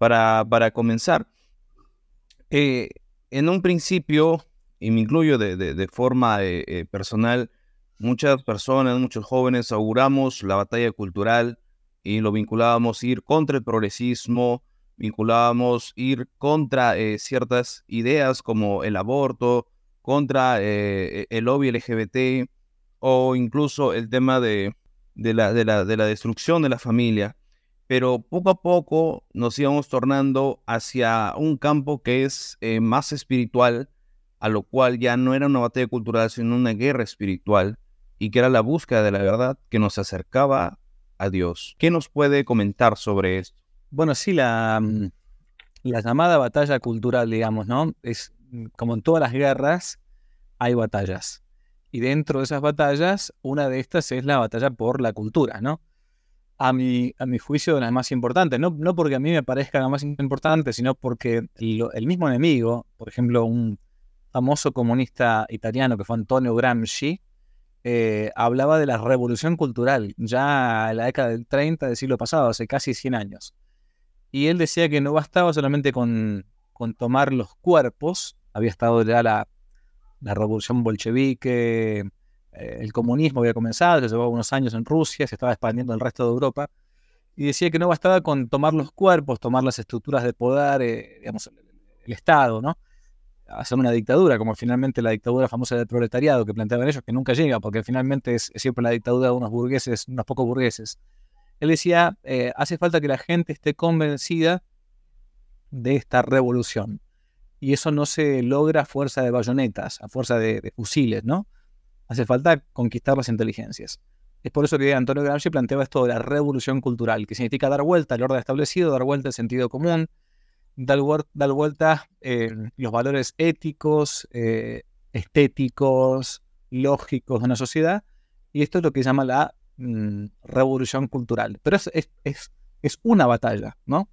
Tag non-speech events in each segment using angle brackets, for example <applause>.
para, para comenzar. Eh, en un principio, y me incluyo de, forma eh, personal, muchas personas, muchos jóvenes auguramos la batalla cultural y lo vinculábamos ir contra el progresismo, vinculábamos ir contra ciertas ideas como el aborto, contra el lobby LGBT o incluso el tema de, de la, de, la, de la destrucción de la familia, pero poco a poco nos íbamos tornando hacia un campo que es eh, más espiritual, a lo cual ya no era una batalla cultural, sino una guerra espiritual, y que era la búsqueda de la verdad que nos acercaba a Dios. ¿Qué nos puede comentar sobre esto? Bueno, sí, la, mm, la llamada batalla cultural, digamos, ¿no? Es mm, como en todas las guerras, hay batallas. Y dentro de esas batallas, una de estas es la batalla por la cultura, ¿no? A mi, a mi juicio, las más importantes. No, no porque a mí me parezca la más importante, sino porque el, mismo enemigo, por ejemplo, un famoso comunista italiano que fue Antonio Gramsci, eh, hablaba de la revolución cultural, ya en la década del 30 del siglo pasado, hace casi 100 años. Y él decía que no bastaba solamente con, con tomar los cuerpos, había estado ya la la revolución bolchevique, eh, el comunismo había comenzado, se llevaba unos años en Rusia, se estaba expandiendo en el resto de Europa, y decía que no bastaba con tomar los cuerpos, tomar las estructuras de poder, eh, digamos, el, Estado, ¿no? Hacer una dictadura, como finalmente la dictadura famosa del proletariado que planteaban ellos, que nunca llega, porque finalmente es, siempre la dictadura de unos burgueses, unos pocos burgueses. Él decía, eh, hace falta que la gente esté convencida de esta revolución y eso no se logra a fuerza de bayonetas, a fuerza de, fusiles, ¿no? Hace falta conquistar las inteligencias. Es por eso que Antonio Gramsci planteaba esto de la revolución cultural, que significa dar vuelta al orden establecido, dar vuelta al sentido común, dar, vuelta eh, los valores éticos, eh, estéticos, lógicos de una sociedad, y esto es lo que llama la mm, revolución cultural. Pero es, una batalla, ¿no?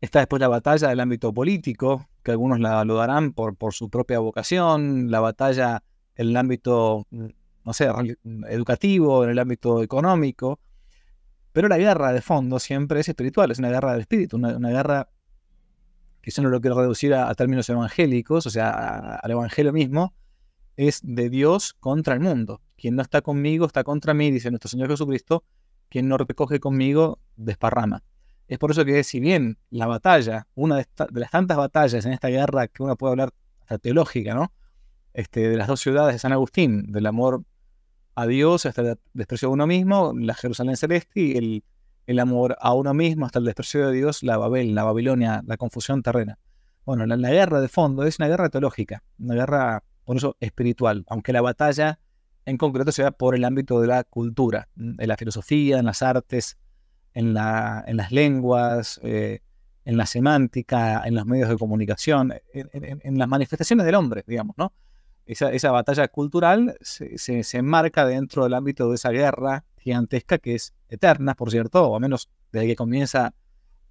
Está después la batalla del ámbito político, que algunos la, lo por su propia vocación, la batalla en el ámbito, mm, no sé, educativo, en el ámbito económico. Pero la guerra de fondo siempre es espiritual, es una guerra del espíritu, una, guerra que yo no lo quiero reducir a, términos evangélicos, o sea, al evangelio mismo, es de Dios contra el mundo. Quien no está conmigo está contra mí, dice nuestro Señor Jesucristo. Quien no recoge conmigo desparrama. Es por eso que si bien la batalla, una de, las tantas batallas en esta guerra que uno puede hablar hasta teológica, ¿no? Este, de las dos ciudades de San Agustín, del amor a Dios hasta el desprecio de uno mismo, la Jerusalén celeste, y el, el amor a uno mismo hasta el desprecio de Dios, la Babel, la Babilonia, la confusión terrena. Bueno, la, la, guerra de fondo es una guerra teológica, una guerra, por eso, espiritual, aunque la batalla en concreto se da por el ámbito de la cultura, en la filosofía, en las artes, en, la, en las lenguas, eh, en la semántica, en los medios de comunicación, en, las manifestaciones del hombre, digamos, ¿no? Esa, esa batalla cultural se, se, enmarca dentro del ámbito de esa guerra gigantesca que es eterna, por cierto, o al menos desde que comienza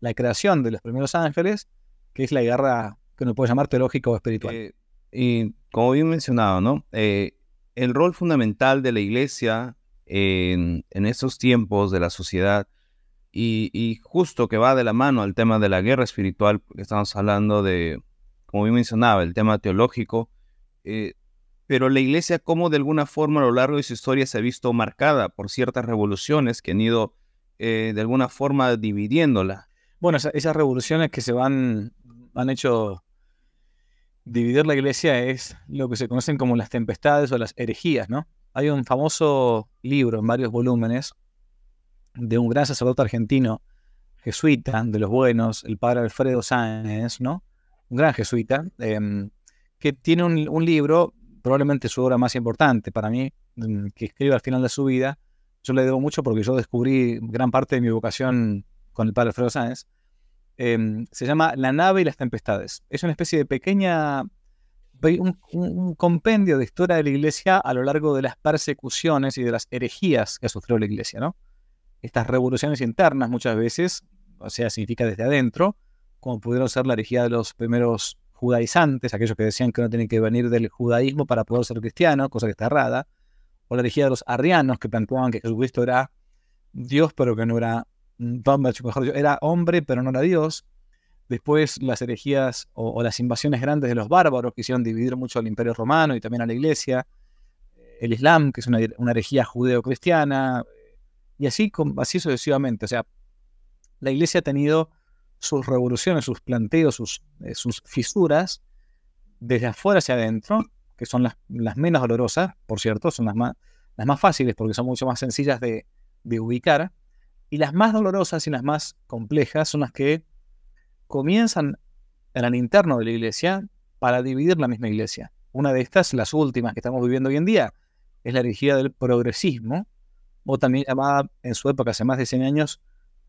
la creación de los primeros ángeles, que es la guerra que uno puede llamar teológica o espiritual. Eh, y como bien mencionado, ¿no? Eh, el rol fundamental de la iglesia en, en esos tiempos de la sociedad y, justo que va de la mano al tema de la guerra espiritual, porque estamos hablando de, como bien mencionaba, el tema teológico, eh, pero la iglesia como de alguna forma a lo largo de su historia se ha visto marcada por ciertas revoluciones que han ido eh, de alguna forma dividiéndola. Bueno, esas revoluciones que se van, han hecho dividir la iglesia es lo que se conocen como las tempestades o las herejías, ¿no? Hay un famoso libro en varios volúmenes de un gran sacerdote argentino, jesuita, de los buenos, el padre Alfredo Sáenz, ¿no? Un gran jesuita, em, que tiene un, libro, probablemente su obra más importante para mí, mm, que escribe al final de su vida. Yo le debo mucho porque yo descubrí gran parte de mi vocación con el padre Alfredo Sáenz. Em, se llama La nave y las tempestades. Es una especie de pequeña un, compendio de historia de la iglesia a lo largo de las persecuciones y de las herejías que ha sufrido la iglesia, ¿no? estas revoluciones internas muchas veces, o sea, significa desde adentro, como pudieron ser la herejía de los primeros judaizantes, aquellos que decían que no tienen que venir del judaísmo para poder ser cristiano, cosa que está errada, o la herejía de los arrianos que planteaban que Jesucristo era Dios, pero que no era, mejor era hombre, pero no era Dios. Después las herejías o, las invasiones grandes de los bárbaros que hicieron dividir mucho al imperio romano y también a la iglesia. El Islam, que es una, herejía judeo-cristiana. Y así, así sucesivamente. O sea, la iglesia ha tenido sus revoluciones, sus planteos, sus, eh, sus fisuras desde afuera hacia adentro, que son las, menos dolorosas, por cierto, son las más, las más fáciles porque son mucho más sencillas de, de ubicar. Y las más dolorosas y las más complejas son las que comienzan en el interno de la iglesia para dividir la misma iglesia. Una de estas, las últimas que estamos viviendo hoy en día, es la herejía del progresismo, o también llamada en su época, hace más de 100 años,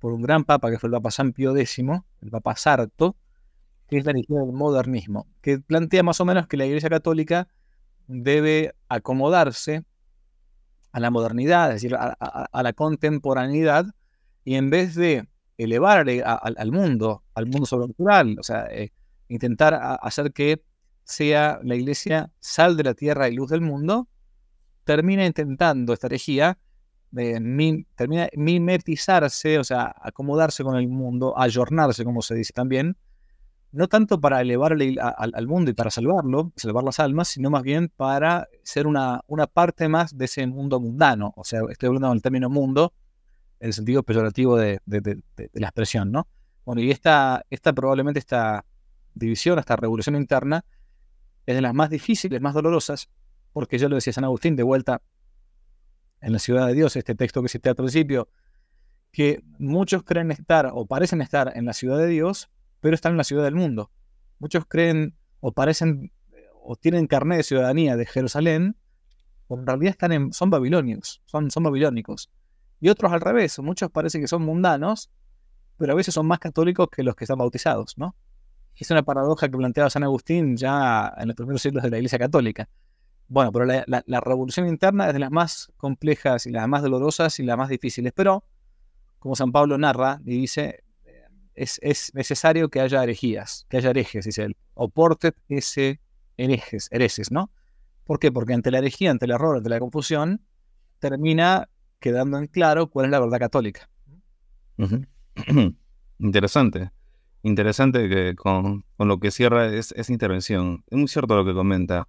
por un gran papa que fue el Papa San Pío X, el Papa Sarto, que es la herejía del modernismo, que plantea más o menos que la Iglesia Católica debe acomodarse a la modernidad, es decir, a la contemporaneidad, y en vez de elevar al mundo, al mundo sobrenatural, o sea, eh, intentar hacer que sea la iglesia sal de la tierra y luz del mundo, termina intentando esta herejía, termina mimetizarse, o sea, acomodarse con el mundo, ayornarse, como se dice también, no tanto para elevar al, mundo y para salvarlo, salvar las almas, sino más bien para ser una, una parte más de ese mundo mundano. O sea, estoy hablando del término mundo, en el sentido peyorativo de, la expresión, ¿no? Bueno, y esta, esta probablemente esta división, esta revolución interna, es de las más difíciles, más dolorosas, porque yo lo decía San Agustín de vuelta en la ciudad de Dios, este texto que cité al principio, que muchos creen estar o parecen estar en la ciudad de Dios, pero están en la ciudad del mundo. Muchos creen o parecen o tienen carnet de ciudadanía de Jerusalén, pero en realidad están son babilonios, son, son babilónicos. Y otros al revés, muchos parece que son mundanos, pero a veces son más católicos que los que están bautizados, ¿no? Es una paradoja que planteaba San Agustín ya en los primeros siglos de la Iglesia Católica. Bueno, pero la, revolución interna es de las más complejas y las más dolorosas y las más difíciles, pero como San Pablo narra y dice, es, necesario que haya herejías, que haya herejes, dice él, oportet ese herejes, herejes, ¿no? ¿Por qué? Porque ante la herejía, ante el error, ante la confusión, termina quedando en claro cuál es la verdad católica. <clears throat> Interesante. Interesante que con, lo que cierra es, esa intervención. Es muy cierto lo que comenta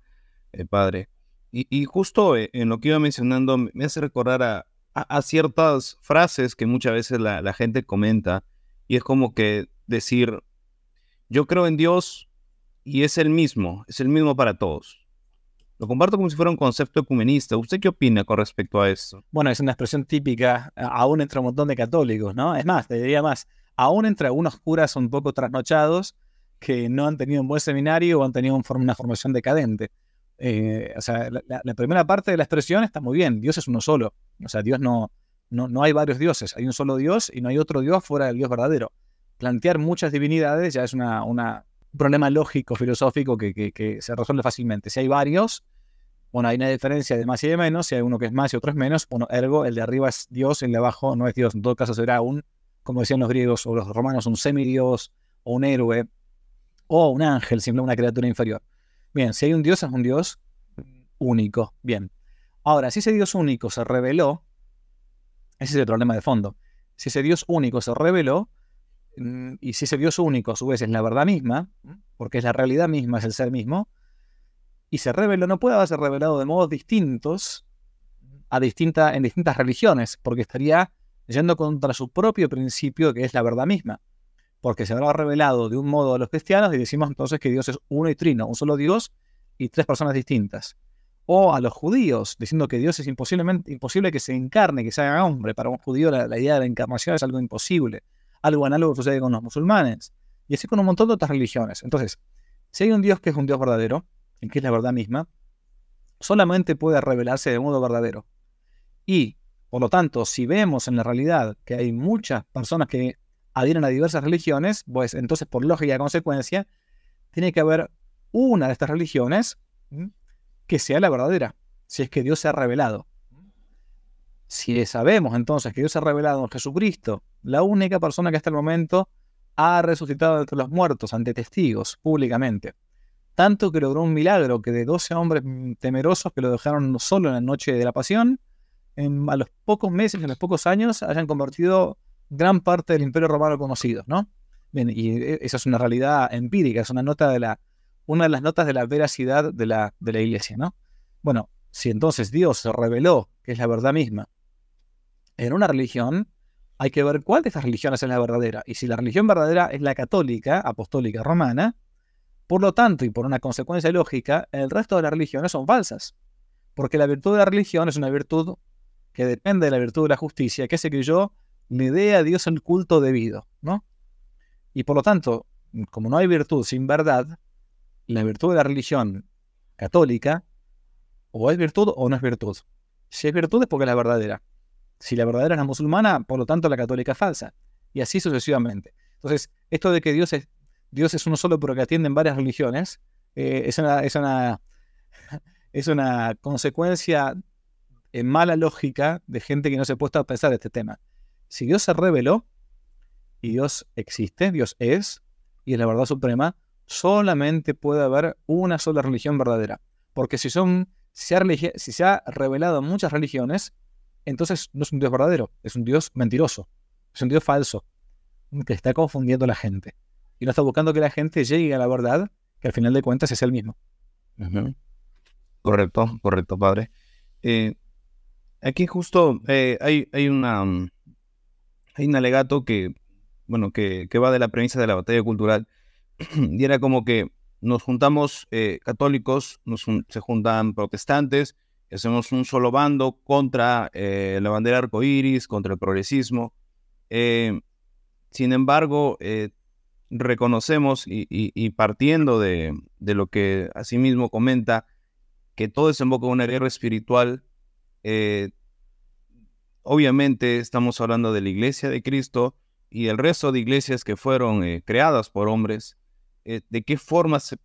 eh, padre. Y, justo eh, en lo que iba mencionando me hace recordar a, ciertas frases que muchas veces la, gente comenta y es como que decir, yo creo en Dios y es el mismo, es el mismo para todos. Lo comparto como si fuera un concepto ecumenista. ¿Usted qué opina con respecto a eso? Bueno, es una expresión típica aún entre un montón de católicos, ¿no? Es más, te diría más, aún entre algunos curas un poco trasnochados que no han tenido un buen seminario o han tenido una formación decadente. Eh, o sea, la, primera parte de la expresión está muy bien. Dios es uno solo. O sea, Dios no, no, no hay varios dioses. Hay un solo Dios y no hay otro Dios fuera del Dios verdadero. Plantear muchas divinidades ya es una, un problema lógico, filosófico que, se resuelve fácilmente. Si hay varios, bueno, hay una diferencia de más y de menos, si hay uno que es más y otro es menos, bueno, ergo, el de arriba es Dios, el de abajo no es Dios. En todo caso será un, como decían los griegos o los romanos, un semidios o un héroe o un ángel, simplemente una criatura inferior. Bien, si hay un Dios, es un Dios único. Bien. Ahora, si ese Dios único se reveló, ese es el problema de fondo. Si ese Dios único se reveló, mm, y si ese Dios único a su vez es la verdad misma, porque es la realidad misma, es el ser mismo, y se reveló, no puede haberse revelado de modos distintos a en distintas religiones, porque estaría yendo contra su propio principio, que es la verdad misma. Porque se habrá revelado de un modo a los cristianos y decimos entonces que Dios es uno y trino, un solo Dios y tres personas distintas. O a los judíos, diciendo que Dios es imposiblemente, imposible que se encarne, que se haga hombre. Para un judío la, idea de la encarnación es algo imposible. Algo análogo sucede con los musulmanes. Y así con un montón de otras religiones. Entonces, si hay un Dios que es un Dios verdadero, en que es la verdad misma, solamente puede revelarse de modo verdadero. Y, por lo tanto, si vemos en la realidad que hay muchas personas que adhieren a diversas religiones, pues entonces por lógica y consecuencia, tiene que haber una de estas religiones que sea la verdadera, si es que Dios se ha revelado. Si sabemos entonces que Dios se ha revelado en Jesucristo, la única persona que hasta el momento ha resucitado entre los muertos ante testigos públicamente, tanto que logró un milagro que de 12 hombres temerosos que lo dejaron solo en la noche de la pasión, a los pocos meses, en los pocos años, hayan convertido gran parte del imperio romano conocido, ¿no? Bien, y e, esa es una realidad empírica, es una nota de la, una de las notas de la veracidad de la, de la iglesia, ¿no? Bueno, si entonces Dios se reveló, que es la verdad misma, en una religión, hay que ver cuál de estas religiones es la verdadera. Y si la religión verdadera es la católica, apostólica, romana, por lo tanto, y por una consecuencia lógica, el resto de las religiones son falsas. Porque la virtud de la religión es una virtud que depende de la virtud de la justicia, que que yo le dé a Dios el culto debido, ¿no? Y por lo tanto, como no hay virtud sin verdad, la virtud de la religión católica o es virtud o no es virtud. Si es virtud es porque es la verdadera. Si la verdadera es la musulmana, por lo tanto la católica es falsa. Y así sucesivamente. Entonces, esto de que Dios es, Dios es uno solo pero que atiende en varias religiones, eh, es, una, es, una, <laughs> es una consecuencia en mala lógica de gente que no se ha puesto a pensar este tema. Si Dios se reveló y Dios existe, Dios es, y es la verdad suprema, solamente puede haber una sola religión verdadera. Porque si, son, si, se ha revelado muchas religiones, entonces no es un Dios verdadero, es un Dios mentiroso, es un Dios falso, que está confundiendo a la gente. Y no está buscando que la gente llegue a la verdad, que al final de cuentas es el mismo. Correcto, correcto, padre. Eh, aquí justo eh, hay, hay, una, mm, hay un alegato que, bueno, que, que va de la premisa de la batalla cultural <clears throat> y era como que nos juntamos eh, católicos, nos, se juntan protestantes, hacemos un solo bando contra eh, la bandera arcoíris, contra el progresismo. Eh, sin embargo, reconocemos y, partiendo de, de, lo que asimismo comenta, que todo desemboca en una guerra espiritual, obviamente estamos hablando de la iglesia de Cristo y el resto de iglesias que fueron creadas por hombres, eh, de qué forma se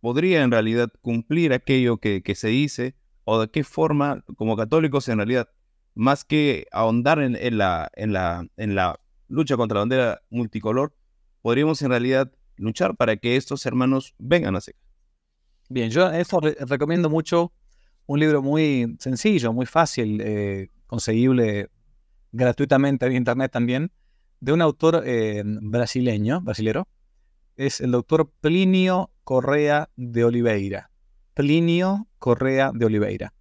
podría en realidad cumplir aquello que, se dice, o de qué forma, como católicos, en realidad, más que ahondar en, la, en, la, en la lucha contra la bandera multicolor, podríamos en realidad luchar para que estos hermanos vengan a SECA. Bien, yo esto recomiendo mucho un libro muy sencillo, muy fácil, eh, conseguible gratuitamente en internet también, de un autor eh, brasileño, brasilero, es el doctor Plinio Correa de Oliveira. Plinio Correa de Oliveira.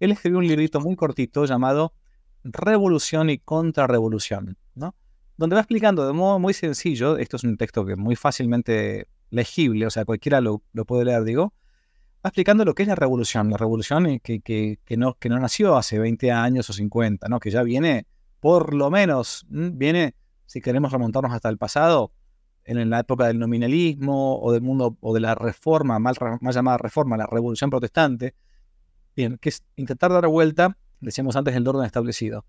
Él escribió un librito muy cortito llamado Revolución y Contrarrevolución, ¿no? Donde va explicando de modo muy sencillo, esto es un texto que es muy fácilmente legible, o sea, cualquiera lo, puede leer, digo, va explicando lo que es la revolución, la revolución que, que, no, que no nació hace 20 años o 50, ¿no? que ya viene, por lo menos, viene, si queremos remontarnos hasta el pasado, en la época del nominalismo o del mundo o de la reforma, mal, llamada reforma, la revolución protestante, bien, que es intentar dar vuelta, decíamos antes, el orden establecido.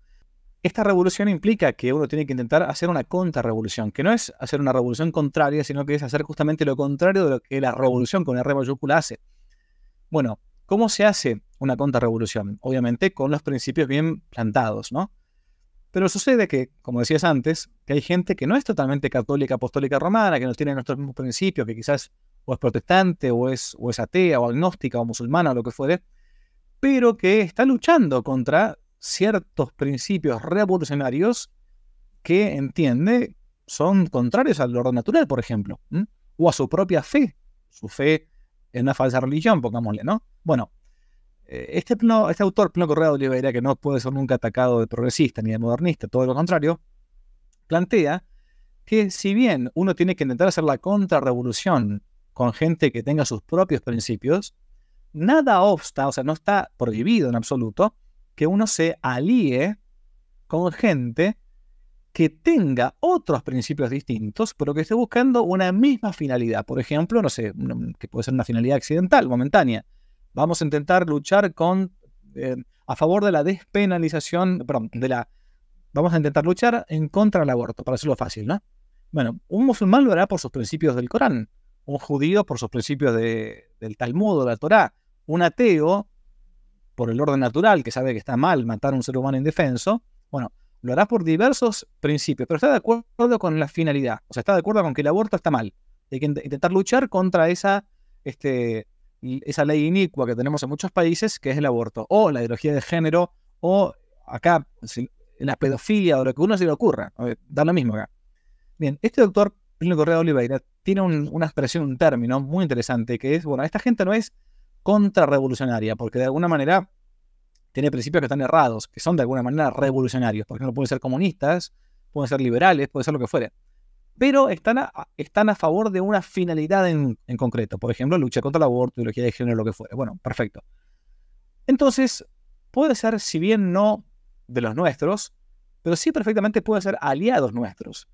Esta revolución implica que uno tiene que intentar hacer una contrarrevolución, que no es hacer una revolución contraria, sino que es hacer justamente lo contrario de lo que la revolución con R mayúscula hace. Bueno, ¿cómo se hace una contrarrevolución? Obviamente con los principios bien plantados, ¿no? Pero sucede que, como decías antes, que hay gente que no es totalmente católica, apostólica romana, que no tiene nuestros mismos principios, que quizás o es protestante, o es, o es atea, o agnóstica, o musulmana, o lo que fuere, pero que está luchando contra ciertos principios revolucionarios que entiende son contrarios al orden natural, por ejemplo, o a su propia fe, su fe en una falsa religión, pongámosle, ¿no? Bueno, eh, este, este autor, Plano Correa de Oliveira, que no puede ser nunca atacado de progresista ni de modernista, todo lo contrario, plantea que si bien uno tiene que intentar hacer la contrarrevolución con gente que tenga sus propios principios, nada obsta, o sea, no está prohibido en absoluto, que uno se alíe con gente que tenga otros principios distintos, pero que esté buscando una misma finalidad. Por ejemplo, no sé, que puede ser una finalidad accidental, momentánea vamos a intentar luchar con, eh, a favor de la despenalización, perdón, de la, vamos a intentar luchar en contra del aborto, para hacerlo fácil, ¿no? Bueno, un musulmán lo hará por sus principios del Corán, un judío por sus principios del Talmud de la Torá, un ateo por el orden natural, que sabe que está mal matar a un ser humano indefenso, bueno, lo hará por diversos principios, pero está de acuerdo con la finalidad, o sea, está de acuerdo con que el aborto está mal. Hay que intentar luchar contra esa este, esa ley inicua que tenemos en muchos países, que es el aborto, o la ideología de género, o acá la pedofilia, o lo que uno se le ocurra. Da lo mismo acá. Bien, este doctor Plinio Correa Oliveira tiene una expresión, un término muy interesante, que es, bueno, esta gente no es contrarrevolucionaria, porque de alguna manera tiene principios que están errados, que son de alguna manera revolucionarios. Por ejemplo, pueden ser comunistas, pueden ser liberales, puede ser lo que fuere. Pero están a, están a favor de una finalidad en, en concreto. Por ejemplo, lucha contra el aborto, ideología de género, lo que fuere. Bueno, perfecto. Entonces, puede ser, si bien no de los nuestros, pero sí perfectamente puede ser aliados nuestros.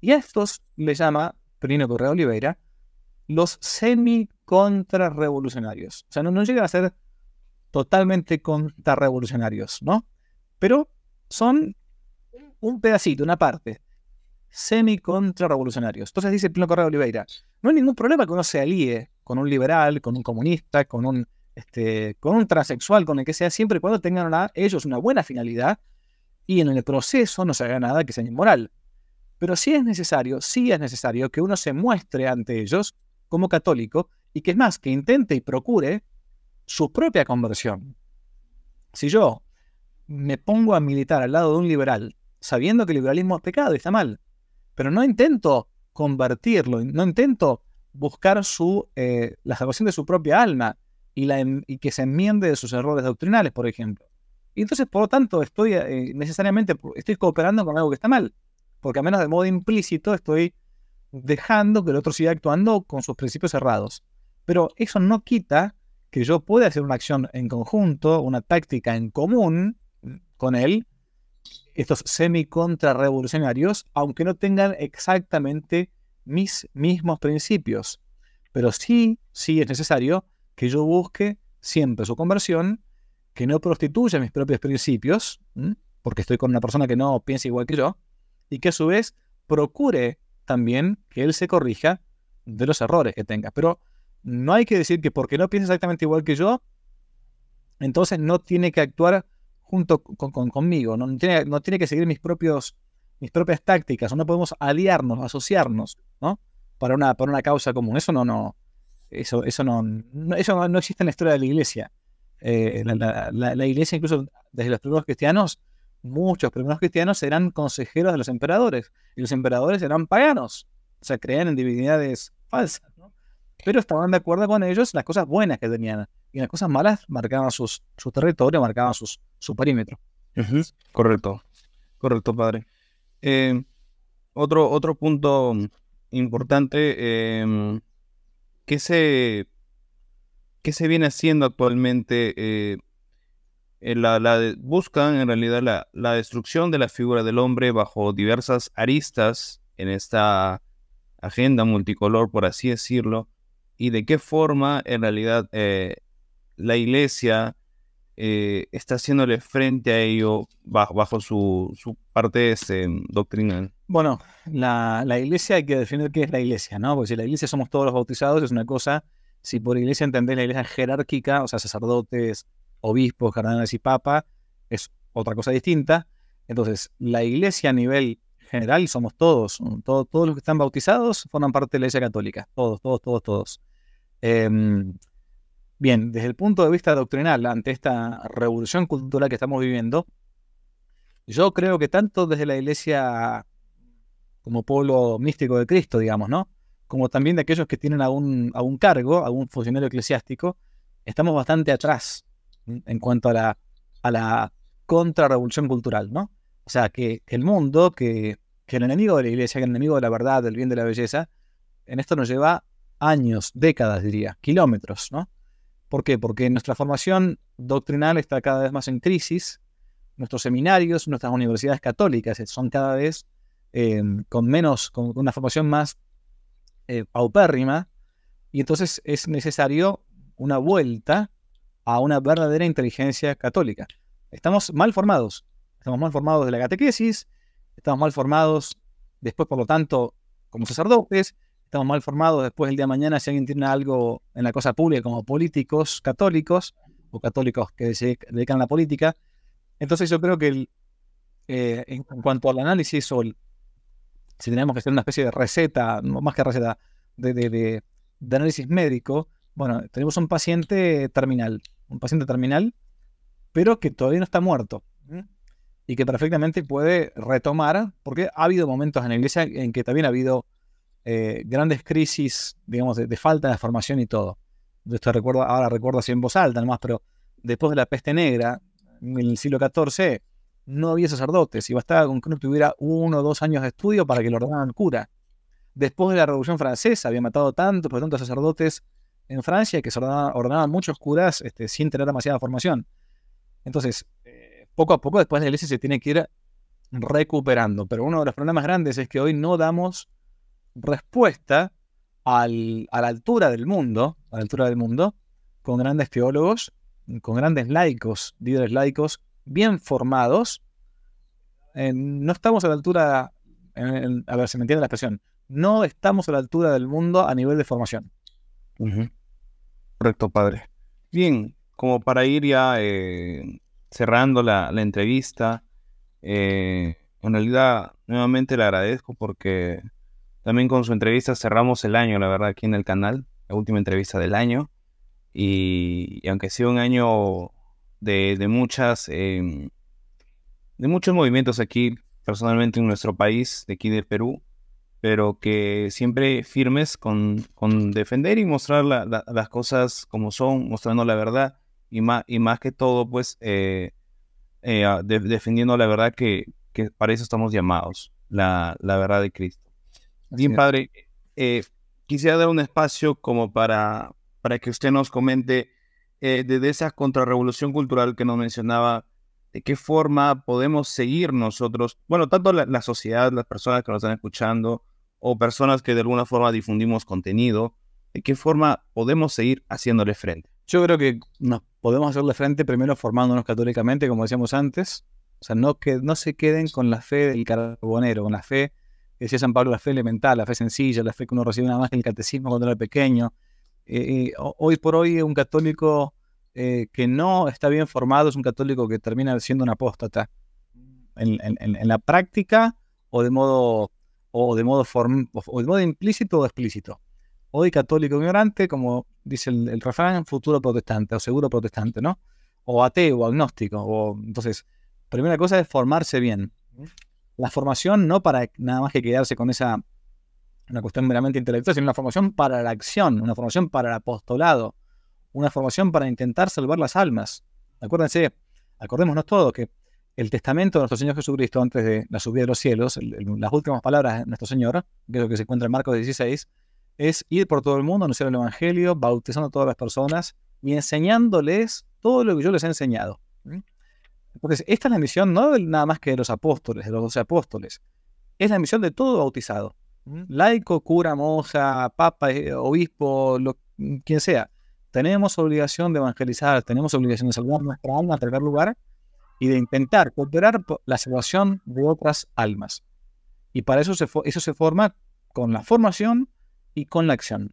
Y a estos le llama Perino Correa Oliveira los semi-contrarrevolucionarios. O sea, no, no llegan a ser totalmente contrarrevolucionarios, ¿no? Pero son un pedacito, una parte, semi-contrarrevolucionarios. Entonces dice Pino Correa Oliveira, no hay ningún problema que uno se alíe con un liberal, con un comunista, con un, este, con un transexual, con el que sea, siempre y cuando tengan ellos una buena finalidad y en el proceso no se haga nada que sea inmoral. Pero sí es necesario, sí es necesario que uno se muestre ante ellos como católico y que es más, que intente y procure su propia conversión. Si yo me pongo a militar al lado de un liberal, sabiendo que el liberalismo es pecado y está mal, pero no intento convertirlo, no intento buscar eh, la salvación de su propia alma y, que se enmiende de sus errores doctrinales, por ejemplo. Y entonces, por lo tanto, estoy eh, necesariamente estoy cooperando con algo que está mal, porque a menos de modo implícito estoy dejando que el otro siga actuando con sus principios cerrados. Pero eso no quita que yo pueda hacer una acción en conjunto, una táctica en común con él, estos semi-contrarrevolucionarios, aunque no tengan exactamente mis mismos principios. Pero sí, sí es necesario que yo busque siempre su conversión, que no prostituya mis propios principios, porque estoy con una persona que no piensa igual que yo, y que a su vez procure también que él se corrija de los errores que tenga. Pero no hay que decir que porque no piensa exactamente igual que yo, entonces no tiene que actuar junto conmigo, no tiene, no tiene que seguir mis, propios, mis propias tácticas, no podemos aliarnos, asociarnos, ¿no? Para una, para una causa común. Eso no, no, eso, eso no, eso no existe en la historia de la iglesia. Eh, la, iglesia, incluso desde los primeros cristianos, muchos primeros cristianos eran consejeros de los emperadores, y los emperadores eran paganos, o sea, creían en divinidades falsas, ¿no? Pero estaban de acuerdo con ellos las cosas buenas que tenían, y las cosas malas marcaban sus, su territorio, marcaban sus, su perímetro. Correcto, correcto, padre. Eh, otro, otro punto importante, em, ¿qué, se, ¿qué se viene haciendo actualmente? Eh, la, buscan en realidad la, la, destrucción de la figura del hombre bajo diversas aristas en esta agenda multicolor, por así decirlo, y de qué forma en realidad eh, la iglesia eh, está haciéndole frente a ello bajo, su, parte este, doctrinal. Bueno, la, iglesia hay que definir qué es la iglesia, ¿no? Porque si la iglesia somos todos los bautizados es una cosa, si por iglesia entendés la iglesia jerárquica, o sea, sacerdotes, obispos, cardenales y papa, es otra cosa distinta. Entonces, la iglesia a nivel general somos todos, todos los que están bautizados forman parte de la iglesia católica, todos, todos, todos, todos. Em, bien, desde el punto de vista doctrinal, ante esta revolución cultural que estamos viviendo, yo creo que tanto desde la iglesia como pueblo místico de Cristo, digamos, ¿no? Como también de aquellos que tienen algún, algún cargo, algún funcionario eclesiástico, estamos bastante atrás en cuanto a la, a la contrarrevolución cultural, ¿no? O sea, que, el mundo, que, que, el enemigo de la iglesia, que el enemigo de la verdad, del bien, de la belleza, en esto nos lleva años, décadas, diría, kilómetros, ¿no? ¿Por qué? Porque nuestra formación doctrinal está cada vez más en crisis, nuestros seminarios, nuestras universidades católicas son cada vez eh, con menos, con una formación más eh, paupérrima, y entonces es necesario una vuelta a una verdadera inteligencia católica. Estamos mal formados. Estamos mal formados de la catequesis, estamos mal formados después, por lo tanto, como sacerdotes, estamos mal formados después el día de mañana si alguien tiene algo en la cosa pública como políticos católicos o católicos que se dedican a la política. Entonces yo creo que eh, en, cuanto al análisis o si tenemos que hacer una especie de receta, más que receta, de, de análisis médico, bueno, tenemos un paciente terminal un paciente terminal, pero que todavía no está muerto y que perfectamente puede retomar, porque ha habido momentos en la iglesia en que también ha habido eh, grandes crisis, digamos, de, falta de formación y todo. Esto recuerdo, ahora recuerdo así en voz alta nomás, pero después de la peste negra, en el siglo XIV, no había sacerdotes y bastaba con que uno tuviera uno o dos años de estudio para que lo ordenaran cura. Después de la Revolución Francesa había matado tanto, por tantos sacerdotes en Francia que se ordenaban, muchos curas este, sin tener demasiada formación. Entonces, eh, poco a poco después la iglesia se tiene que ir recuperando. Pero uno de los problemas grandes es que hoy no damos respuesta a la altura del mundo, a la altura del mundo, con grandes teólogos, con grandes laicos, líderes laicos bien formados. no estamos a la altura, a ver si me entiende la expresión, no estamos a la altura del mundo a nivel de formación. Correcto, padre. Bien, como para ir ya eh, cerrando la, entrevista, eh, en realidad nuevamente le agradezco porque también con su entrevista cerramos el año, la verdad, aquí en el canal, la última entrevista del año. Y, aunque sea un año de, muchas, em, de muchos movimientos aquí, personalmente en nuestro país, de aquí de Perú, pero que siempre firmes con, con defender y mostrar las cosas como son, mostrando la verdad y más, y más que todo, pues, eh, eh, defendiendo la verdad que, que, para eso estamos llamados, la, la verdad de Cristo. Bien, padre, eh, quisiera dar un espacio como para, para que usted nos comente eh, de, esa contrarrevolución cultural que nos mencionaba, de qué forma podemos seguir nosotros, bueno, tanto la, sociedad, las personas que nos están escuchando, o personas que de alguna forma difundimos contenido, de qué forma podemos seguir haciéndole frente. Yo creo que nos podemos hacerle frente primero formándonos católicamente, como decíamos antes, o sea, no, que, no se queden con la fe del carbonero, con la fe, decía San Pablo, la fe elemental, la fe sencilla, la fe que uno recibe nada más que el catecismo cuando era pequeño, eh, eh, hoy por hoy un católico eh, que no está bien formado es un católico que termina siendo un apóstata en, la práctica o de modo o de modo o de modo implícito o explícito. Hoy católico ignorante, como dice el, refrán, futuro protestante o seguro protestante, ¿no? O ateo agnóstico. O, entonces, primera cosa es formarse bien. La formación no para nada más que quedarse con esa una cuestión meramente intelectual, sino una formación para la acción, una formación para el apostolado, una formación para intentar salvar las almas. Acuérdense, acordémonos todos que el testamento de nuestro Señor Jesucristo antes de la subida de los cielos, las últimas palabras de nuestro Señor, que es lo que se encuentra en Marcos 16, es ir por todo el mundo, anunciar el Evangelio, bautizando a todas las personas y enseñándoles todo lo que yo les he enseñado. Entonces, esta es la misión no nada más que de los apóstoles, de los doce apóstoles, es la misión de todo bautizado laico, cura, monja, papa, eh, obispo, lo, quien sea, tenemos obligación de evangelizar, tenemos obligación de salvar nuestra alma, en primer lugar, y de intentar cooperar la salvación de otras almas. Y para eso se, eso se forma con la formación y con la acción.